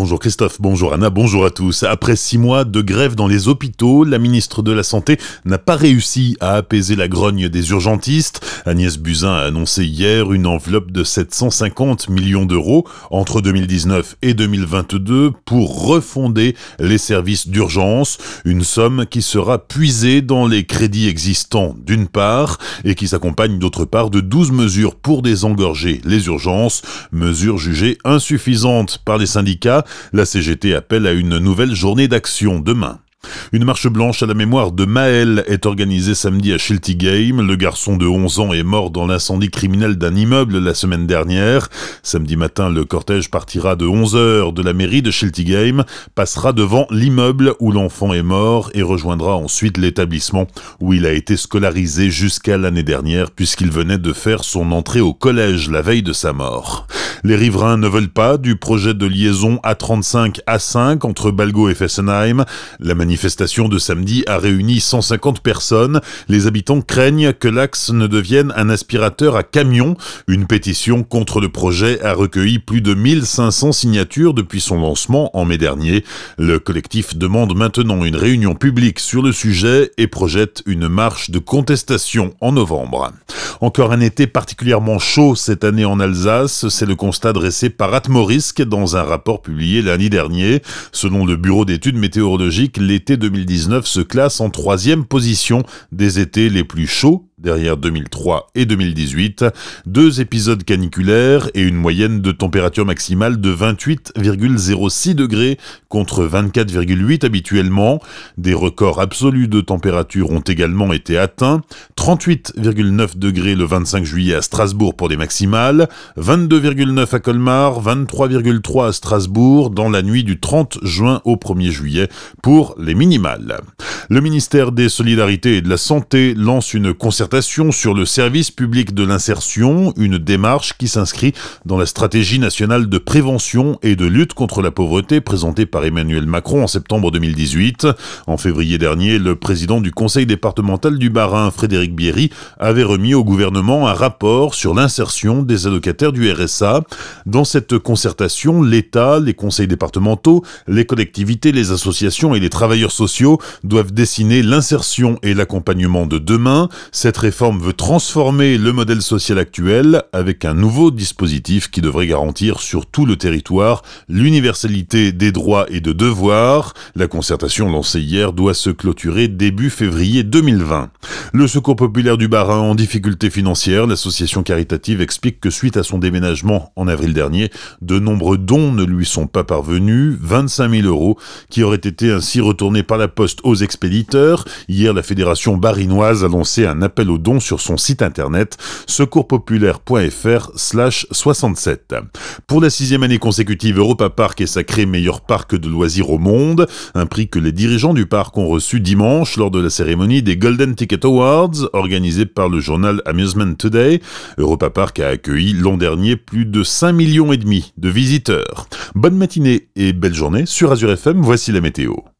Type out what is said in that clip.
Bonjour Christophe, bonjour Anna, bonjour à tous. Après six mois de grève dans les hôpitaux, la ministre de la Santé n'a pas réussi à apaiser la grogne des urgentistes. Agnès Buzyn a annoncé hier une enveloppe de 750 millions d'euros entre 2019 et 2022 pour refonder les services d'urgence, une somme qui sera puisée dans les crédits existants d'une part et qui s'accompagne d'autre part de 12 mesures pour désengorger les urgences, mesures jugées insuffisantes par les syndicats la CGT appelle à une nouvelle journée d'action demain. Une marche blanche à la mémoire de Maël est organisée samedi à Game. Le garçon de 11 ans est mort dans l'incendie criminel d'un immeuble la semaine dernière. Samedi matin, le cortège partira de 11h de la mairie de Game, passera devant l'immeuble où l'enfant est mort et rejoindra ensuite l'établissement où il a été scolarisé jusqu'à l'année dernière puisqu'il venait de faire son entrée au collège la veille de sa mort. Les riverains ne veulent pas du projet de liaison A35 A5 entre Balgo et Fessenheim. La manifestation de samedi a réuni 150 personnes. Les habitants craignent que l'axe ne devienne un aspirateur à camion. Une pétition contre le projet a recueilli plus de 1500 signatures depuis son lancement en mai dernier. Le collectif demande maintenant une réunion publique sur le sujet et projette une marche de contestation en novembre. Encore un été particulièrement chaud cette année en Alsace, constat dressé par Atmorisk dans un rapport publié lundi dernier. Selon le Bureau d'études météorologiques, l'été 2019 se classe en troisième position des étés les plus chauds derrière 2003 et 2018, deux épisodes caniculaires et une moyenne de température maximale de 28,06 degrés contre 24,8 habituellement. Des records absolus de température ont également été atteints, 38,9 degrés le 25 juillet à Strasbourg pour des maximales, 22,9 à Colmar, 23,3 à Strasbourg dans la nuit du 30 juin au 1er juillet pour les minimales. Le ministère des Solidarités et de la Santé lance une concertation sur le service public de l'insertion, une démarche qui s'inscrit dans la stratégie nationale de prévention et de lutte contre la pauvreté présentée par Emmanuel Macron en septembre 2018. En février dernier, le président du conseil départemental du Bas-Rhin, Frédéric Bierry, avait remis au gouvernement un rapport sur l'insertion des allocataires du RSA. Dans cette concertation, l'État, les conseils départementaux, les collectivités, les associations et les travailleurs sociaux doivent dessiner l'insertion et l'accompagnement de demain. Cette réforme veut transformer le modèle social actuel avec un nouveau dispositif qui devrait garantir sur tout le territoire l'universalité des droits et de devoirs. La concertation lancée hier doit se clôturer début février 2020. Le Secours populaire du Barin en difficulté financière, l'association caritative explique que suite à son déménagement en avril dernier, de nombreux dons ne lui sont pas parvenus, 25 000 euros, qui auraient été ainsi retournés par la poste aux expéditions Hier, la fédération barinoise a lancé un appel dons sur son site internet secourspopulaire.fr slash 67. Pour la sixième année consécutive, Europa Park est sacré meilleur parc de loisirs au monde, un prix que les dirigeants du parc ont reçu dimanche lors de la cérémonie des Golden Ticket Awards organisée par le journal Amusement Today. Europa Park a accueilli l'an dernier plus de 5 millions et demi de visiteurs. Bonne matinée et belle journée sur Azure FM, voici la météo.